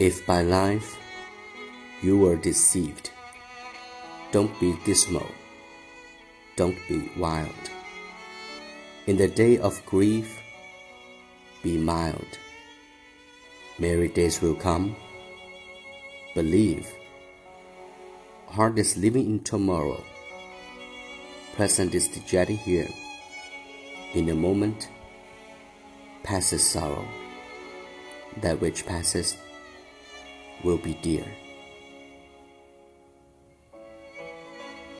If by life you were deceived, don't be dismal, don't be wild. In the day of grief, be mild. Merry days will come. Believe. Heart is living in tomorrow. Present is the jetty here. In a moment, passes sorrow. That which passes will be dear.